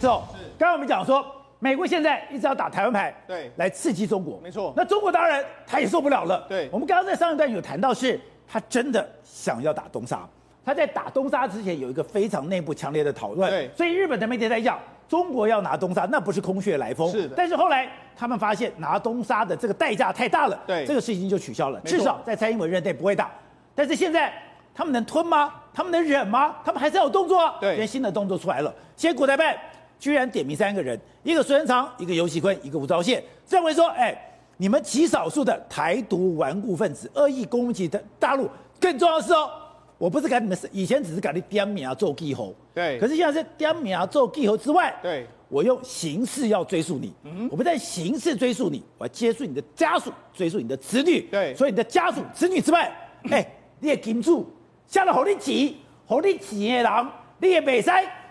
之后，刚刚我们讲说，美国现在一直要打台湾牌，对，来刺激中国，没错。那中国当然他也受不了了，对。我们刚刚在上一段有谈到，是他真的想要打东沙，他在打东沙之前有一个非常内部强烈的讨论，对。所以日本的媒体在讲，中国要拿东沙，那不是空穴来风，是的。但是后来他们发现拿东沙的这个代价太大了，对，这个事情就取消了，至少在蔡英文任内不会打。但是现在他们能吞吗？他们能忍吗？他们还是要有动作啊！对，今天新的动作出来了。现在国台办居然点名三个人，一个孙昌，一个游锡坤，一个吴钊燮，认为说，哎，你们极少数的台独顽固分子恶意攻击的大陆，更重要的是哦，我不是赶你们以前只是赶你点名啊做记号，对，可是现在是点名啊做记号之外，对，我用刑事要追诉你，嗯，我不在刑事追诉你，我要接触你的家属，追诉你的子女，对，所以你的家属、子女之外，哎，你也盯住。下了好你急，好你急的人，你也袂使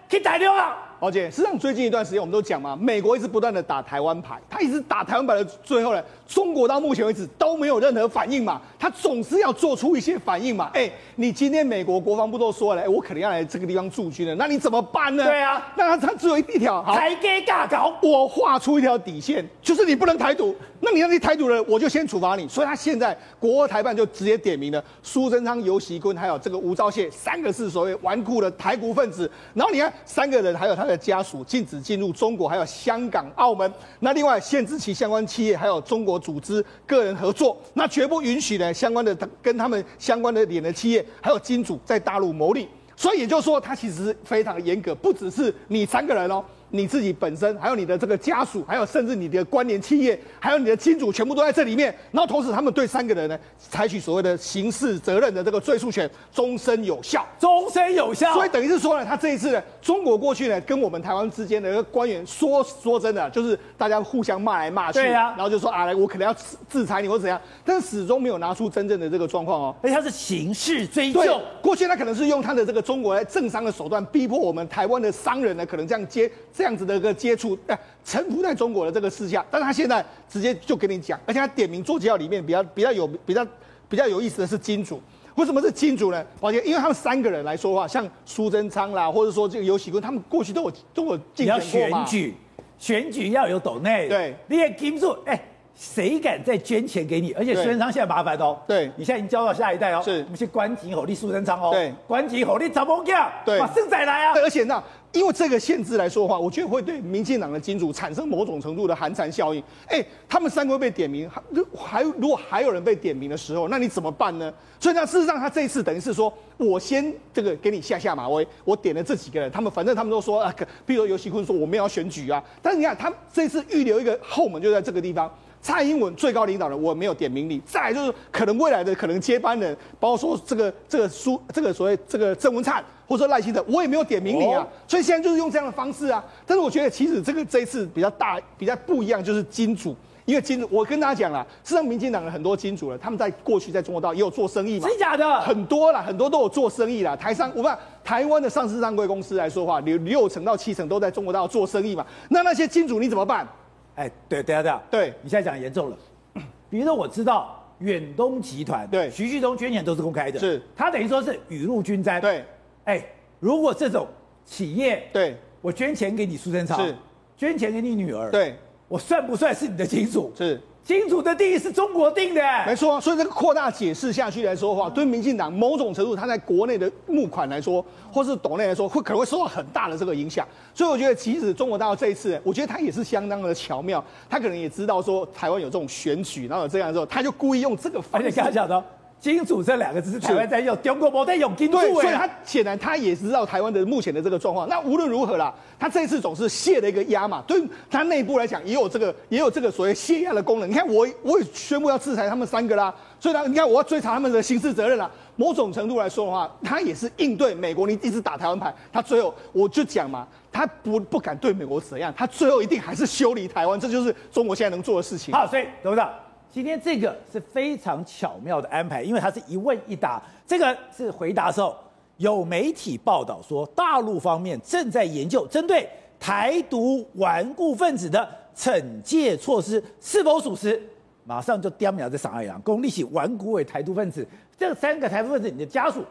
去大陆啊！而且，实际上最近一段时间，我们都讲嘛，美国一直不断的打台湾牌，他一直打台湾牌的最后呢，中国到目前为止都没有任何反应嘛，他总是要做出一些反应嘛。哎，你今天美国国防部都说了，哎，我可能要来这个地方驻军了，那你怎么办呢？对啊，那他他只有一条，台阶尬搞，我画出一条底线，就是你不能台独。那你要你台独了，我就先处罚你。所以他现在国台办就直接点名了苏贞昌、尤习坤，还有这个吴钊燮三个是所谓顽固的台独分子。然后你看三个人，还有他的家属禁止进入中国，还有香港、澳门。那另外限制其相关企业还有中国组织个人合作，那绝不允许呢相关的跟他们相关的脸的企业还有金主在大陆牟利。所以也就是说，他其实非常严格，不只是你三个人哦。你自己本身，还有你的这个家属，还有甚至你的关联企业，还有你的金主，全部都在这里面。然后同时，他们对三个人呢，采取所谓的刑事责任的这个追诉权，终身有效，终身有效。所以等于是说呢，他这一次呢，中国过去呢，跟我们台湾之间的一个官员说说真的，就是大家互相骂来骂去，对呀、啊，然后就说啊，来，我可能要制裁你或怎样，但是始终没有拿出真正的这个状况哦。而且他是刑事追究，过去他可能是用他的这个中国来政商的手段，逼迫我们台湾的商人呢，可能这样接。这样子的一个接触，哎，臣服在中国的这个事项，但是他现在直接就跟你讲，而且他点名做记号里面比较比较有比较比较有意思的是金主，为什么是金主呢？抱歉，因为他们三个人来说话，像苏贞昌啦，或者说这个游喜坤，他们过去都有都有竞选过嘛。选举，选举要有斗内，对，你也金主，哎。谁敢再捐钱给你？而且苏贞昌现在麻烦哦，对，你现在已经交到下一代哦，是，我们去关井火力苏贞昌哦，对，关井火力怎么讲？对，马上再来啊！而且那因为这个限制来说的话，我觉得会对民进党的金主产生某种程度的寒蝉效应。哎，他们三个被点名，还如果还有人被点名的时候，那你怎么办呢？所以呢，事实上他这一次等于是说我先这个给你下下马威，我点了这几个人，他们反正他们都说啊，比如游锡堃说我们要选举啊，但是你看他这次预留一个后门就在这个地方。蔡英文最高领导人，我没有点名你。再来就是可能未来的可能接班人，包括说这个这个苏这个所谓这个郑文灿，或者说赖清德，我也没有点名你啊。所以现在就是用这样的方式啊。但是我觉得其实这个这一次比较大比较不一样，就是金主，因为金主我跟大家讲了，实际上民进党的很多金主了，他们在过去在中国大陆也有做生意嘛，真假的很多啦，很多都有做生意啦。台商我们台湾的上市上柜公司来说话，有六成到七成都在中国大陆做生意嘛。那那些金主你怎么办？哎，对，等下等下，对，你现在讲严重了。比如说，我知道远东集团，对，徐旭东捐钱都是公开的，是，他等于说是雨露均沾，对，哎，如果这种企业，对，我捐钱给你苏贞昌，是，捐钱给你女儿，对，我算不算是你的金主？是。金主的定义是中国定的，没错啊。所以这个扩大解释下去来说的话，对民进党某种程度，他在国内的募款来说，或是岛内来说，会可能会受到很大的这个影响。所以我觉得，即使中国大陆这一次，我觉得他也是相当的巧妙，他可能也知道说台湾有这种选举，然后有这样之后，他就故意用这个方式。而且刚才讲的。金主这两个字是台湾在用，中国没在用金主。对，所以他显然他也知道台湾的目前的这个状况。那无论如何啦，他这一次总是泄了一个压嘛，对他内部来讲也有这个也有这个所谓泄压的功能。你看我我也宣布要制裁他们三个啦，所以呢，你看我要追查他们的刑事责任啦。某种程度来说的话，他也是应对美国，你一直打台湾牌，他最后我就讲嘛，他不不敢对美国怎样，他最后一定还是修理台湾，这就是中国现在能做的事情。好，所以董事长。今天这个是非常巧妙的安排，因为它是一问一答。这个是回答的时候，有媒体报道说，大陆方面正在研究针对台独顽固分子的惩戒措施是否属实。马上就点名在上海洋，公立起顽固为台独分子，这三个台独分子，你的家属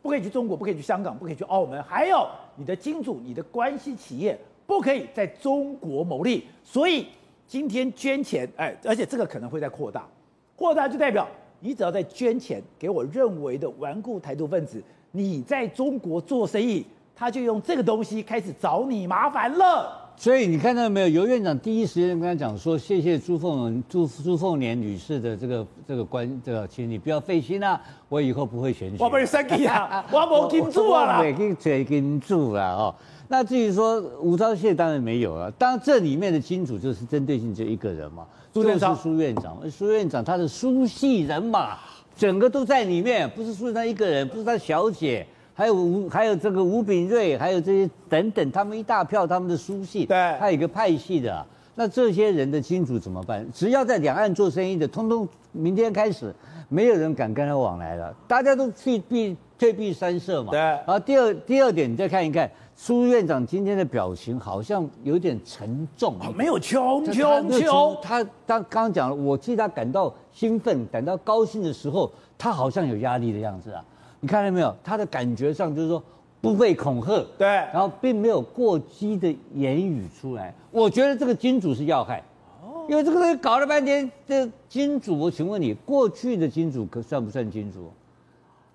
不可以去中国，不可以去香港，不可以去澳门，还有你的金主、你的关系企业。不可以在中国牟利。所以今天捐钱，哎，而且这个可能会在扩大，扩大就代表你只要在捐钱给我认为的顽固台独分子，你在中国做生意，他就用这个东西开始找你麻烦了。所以你看到没有？尤院长第一时间跟他讲说：“谢谢朱凤朱朱凤莲女士的这个这个关这个，请你不要费心啊，我以后不会选举。”我不是生气啊，我没金主啊啦，没给谁金主了哦。那至于说吴钊燮，当然没有了。当然这里面的金主就是针对性就一个人嘛，苏就是苏院长。苏院长他的苏系人马，整个都在里面，不是苏院长一个人，不是他小姐。还有吴，还有这个吴秉叡，还有这些等等，他们一大票，他们的书信，对，还有一个派系的。那这些人的金主怎么办？只要在两岸做生意的，通通明天开始，没有人敢跟他往来了，大家都退避退避三舍嘛。对。然后第二第二点，你再看一看苏院长今天的表情，好像有点沉重，哦、没有穷穷穷。他他刚刚讲了，我替他感到兴奋、感到高兴的时候，他好像有压力的样子啊。你看到没有？他的感觉上就是说不被恐吓，对，然后并没有过激的言语出来。我觉得这个金主是要害，哦，因为这个东西搞了半天，这金主，我请问你，过去的金主可算不算金主？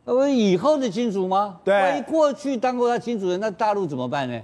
呃，以后的金主吗？对，万一过去当过他金主的，那大陆怎么办呢？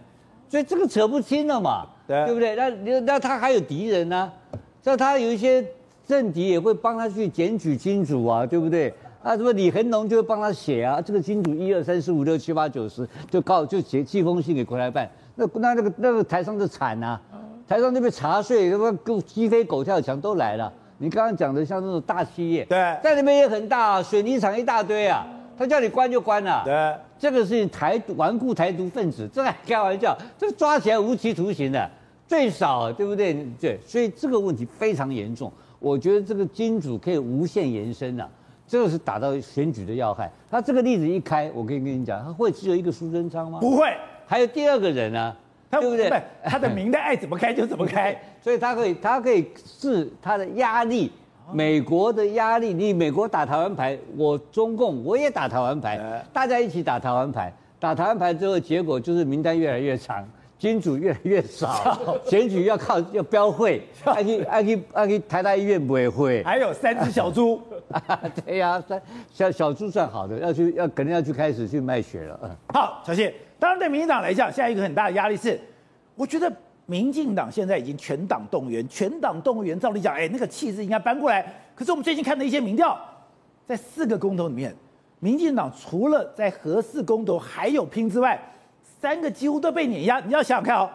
所以这个扯不清了嘛，对，对不对？那那他还有敌人呢，啊，像他有一些政敌也会帮他去检举金主啊，对不对？啊，什么李恒农就会帮他写啊，这个金主一二三四五六七八九十，就告就写寄封信给国台办，那那那个那个台商就惨呐、啊，台商那边查税，什么狗鸡飞狗跳墙都来了。你刚刚讲的像那种大企业，对，在里面也很大、啊，水泥厂一大堆啊，他叫你关就关了、啊。对，这个是台独顽固台独分子，这还开玩笑，这个抓起来无期徒刑的，最少对不对？对，所以这个问题非常严重，我觉得这个金主可以无限延伸了、啊。这个是打到选举的要害。他这个例子一开，我可以跟你讲，他会只有一个苏贞昌吗？不会，还有第二个人啊，他对不对？他的名单爱怎么开就怎么开，所以他可以，他可以是他的压力，美国的压力。你美国打台湾牌，我中共我也打台湾牌，大家一起打台湾牌，打台湾牌之后，结果就是名单越来越长。金主越来越少，选举要靠 要标会，爱去爱去爱去台大医院不会会，还有三只小猪，对呀、啊，三小小猪算好的，要去要肯定要去开始去卖血了。嗯，好，小谢，当然对民进党来讲，下一个很大的压力是，我觉得民进党现在已经全党动员，全党动员，照理讲，哎，那个气势应该搬过来。可是我们最近看的一些民调，在四个公投里面，民进党除了在合四公投还有拼之外。三个几乎都被碾压，你要想想看哦，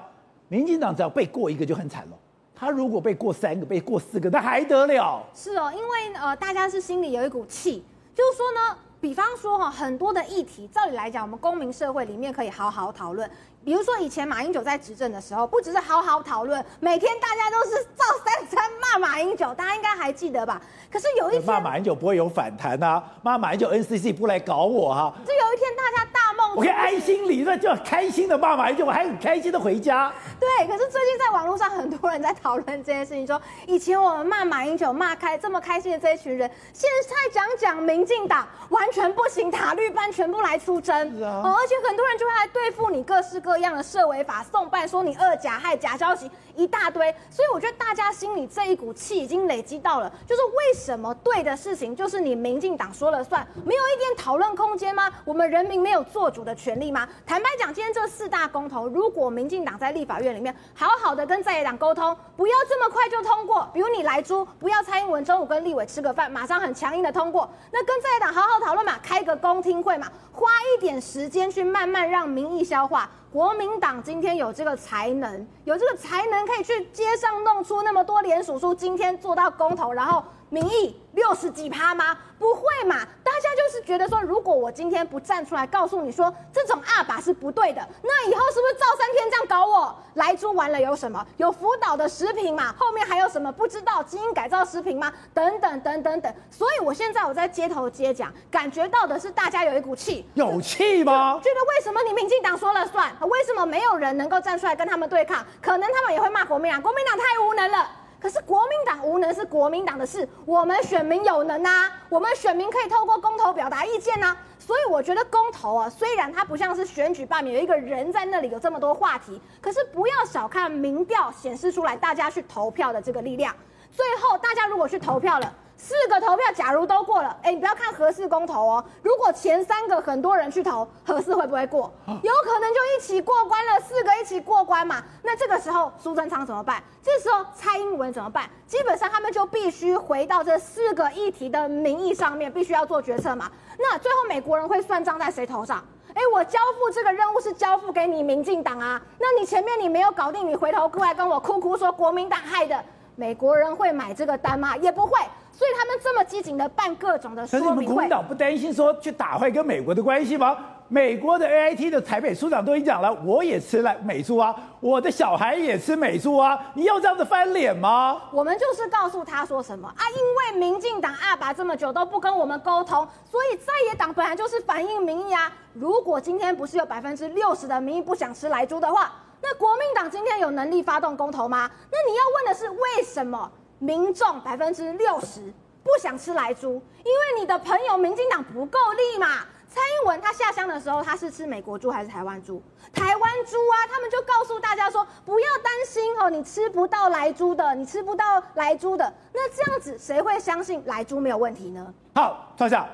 民进党只要被过一个就很惨了，他如果被过三个、被过四个，那还得了？是哦，因为呃，大家是心里有一股气，就是说呢，比方说哈，很多的议题，照理来讲，我们公民社会里面可以好好讨论。比如说以前马英九在执政的时候，不只是好好讨论，每天大家都是照三三骂马英九，大家应该还记得吧？可是有一天骂马英九不会有反弹啊，骂马英九 NCC 不来搞我哈、啊。就有一天大家大梦，我可以安心理论，就开心的骂马英九，我还很开心的回家。对，可是最近在网络上很多人在讨论这件事情，说以前我们骂马英九骂开这么开心的这一群人，现在讲讲民进党完全不行，塔绿班全部来出征，啊哦，而且很多人就会来对付你各式各。样的涉违法送办，说你二假害假消息一大堆，所以我觉得大家心里这一股气已经累积到了，就是为什么对的事情就是你民进党说了算，没有一点讨论空间吗？我们人民没有做主的权利吗？坦白讲，今天这四大公投，如果民进党在立法院里面好好的跟在野党沟通，不要这么快就通过，比如你莱猪，不要蔡英文中午跟立委吃个饭，马上很强硬的通过，那跟在野党好好讨论嘛，开个公听会嘛，花一点时间去慢慢让民意消化。国民党今天有这个才能，有这个才能可以去街上弄出那么多联署书，今天做到公投，然后民意六十几趴吗？不会嘛？大家就是觉得说，如果我今天不站出来告诉你说这种二把是不对的，那以后是不是赵三天这样搞我？来猪完了有什么？有辅导的食品嘛？后面还有什么不知道？基因改造食品吗？等等等等等。所以我现在我在街头街讲，感觉到的是大家有一股气，有气吗？觉得为什么你民进党说了算？为什么没有人能够站出来跟他们对抗？可能他们也会骂国民党，国民党太无能了。可是国民党无能是国民党的事，我们选民有能啊，我们选民可以透过公投表达意见啊。所以我觉得公投啊，虽然它不像是选举罢免，有一个人在那里有这么多话题，可是不要小看民调显示出来大家去投票的这个力量。最后大家如果去投票了。四个投票，假如都过了，哎，你不要看合适公投哦。如果前三个很多人去投，合适会不会过？有可能就一起过关了，四个一起过关嘛。那这个时候苏贞昌怎么办？这时候蔡英文怎么办？基本上他们就必须回到这四个议题的民意上面，必须要做决策嘛。那最后美国人会算账在谁头上？哎，我交付这个任务是交付给你民进党啊，那你前面你没有搞定，你回头过来跟我哭哭说国民党害的，美国人会买这个单吗？也不会。所以他们这么激进的办各种的说明会，可是你们国民党不担心说去打坏跟美国的关系吗？美国的 AIT 的台北书长都已经讲了，我也吃了美猪啊，我的小孩也吃美猪啊，你要这样子翻脸吗？我们就是告诉他说什么啊？因为民进党阿爸这么久都不跟我们沟通，所以在野党本来就是反映民意啊。如果今天不是有百分之六十的民意不想吃莱猪的话，那国民党今天有能力发动公投吗？那你要问的是为什么？民众百分之六十不想吃莱猪，因为你的朋友民进党不够力嘛。蔡英文他下乡的时候，他是吃美国猪还是台湾猪？台湾猪啊，他们就告诉大家说，不要担心哦，你吃不到莱猪的，你吃不到莱猪的。那这样子谁会相信莱猪没有问题呢？好，创下。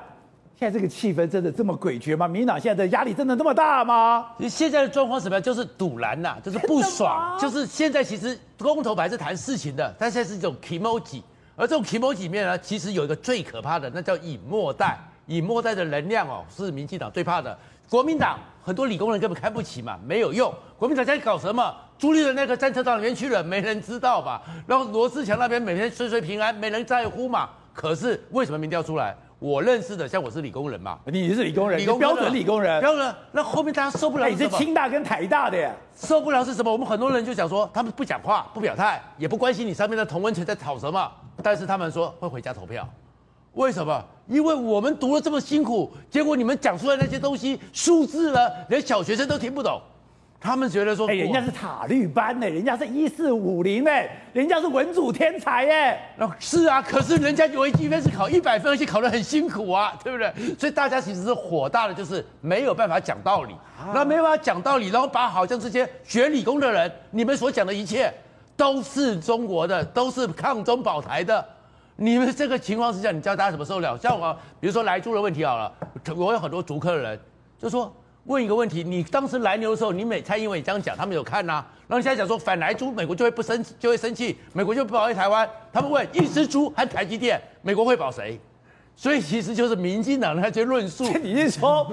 现在这个气氛真的这么诡谲吗？民进党现在的压力真的这么大吗？其实现在的状况什么样？就是堵拦呐，就是不爽，就是现在其实公投本来是谈事情的，但现在是一种 kimoji，而这种 kimoji 里面呢，其实有一个最可怕的，那叫隐没带，隐没带的能量哦，是民进党最怕的。国民党很多理工人根本看不起嘛，没有用。国民党在搞什么？朱立伦那个战车到里面去了，没人知道吧？然后罗志强那边每天岁岁平安，没人在乎嘛。可是为什么民调出来？我认识的，像我是理工人嘛，你是理工人，理工标准理工人，标准。那后面大家受不了，你是清大跟台大的呀，受不了是什么？我们很多人就想说，他们不讲话、不表态，也不关心你上面的同温层在吵什么，但是他们说会回家投票，为什么？因为我们读了这么辛苦，结果你们讲出来那些东西，数字呢，连小学生都听不懂。他们觉得说，哎，人家是塔绿班呢，人家是一四五零呢，人家是文组天才哎，是啊，可是人家微积分是考一百分，而且考得很辛苦啊，对不对？所以大家其实是火大的，就是没有办法讲道理，那没有办法讲道理，然后把好像这些学理工的人，你们所讲的一切都是中国的，都是抗中保台的，你们这个情况之下，你教大家怎么受了？像我，比如说来住的问题好了，我有很多竹科的人就说。问一个问题，你当时来牛的时候，你美蔡英文也这样讲，他们有看呐、啊。然后你现在讲说反来猪，美国就会不生就会生气，美国就不保卫台湾。他们问一只猪和台积电，美国会保谁？所以其实就是民进党的那些论述。你是说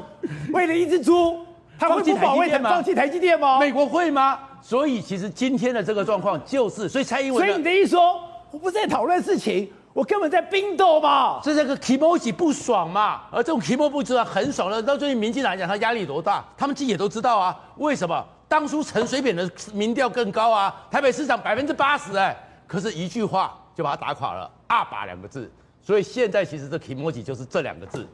为了一只猪，他们不保卫吗？放弃台积电吗？美国会吗？所以其实今天的这个状况就是，所以蔡英文。所以你的意思说，我不是在讨论事情。我根本在冰斗嘛，是这个 kimoji 不爽嘛，而这种 kimoji 不知道很爽的，到最近民进党来讲，他压力多大，他们自己也都知道啊。为什么当初陈水扁的民调更高啊？台北市长百分之八十哎，可是一句话就把他打垮了，阿爸两个字。所以现在其实这 kimoji 就是这两个字。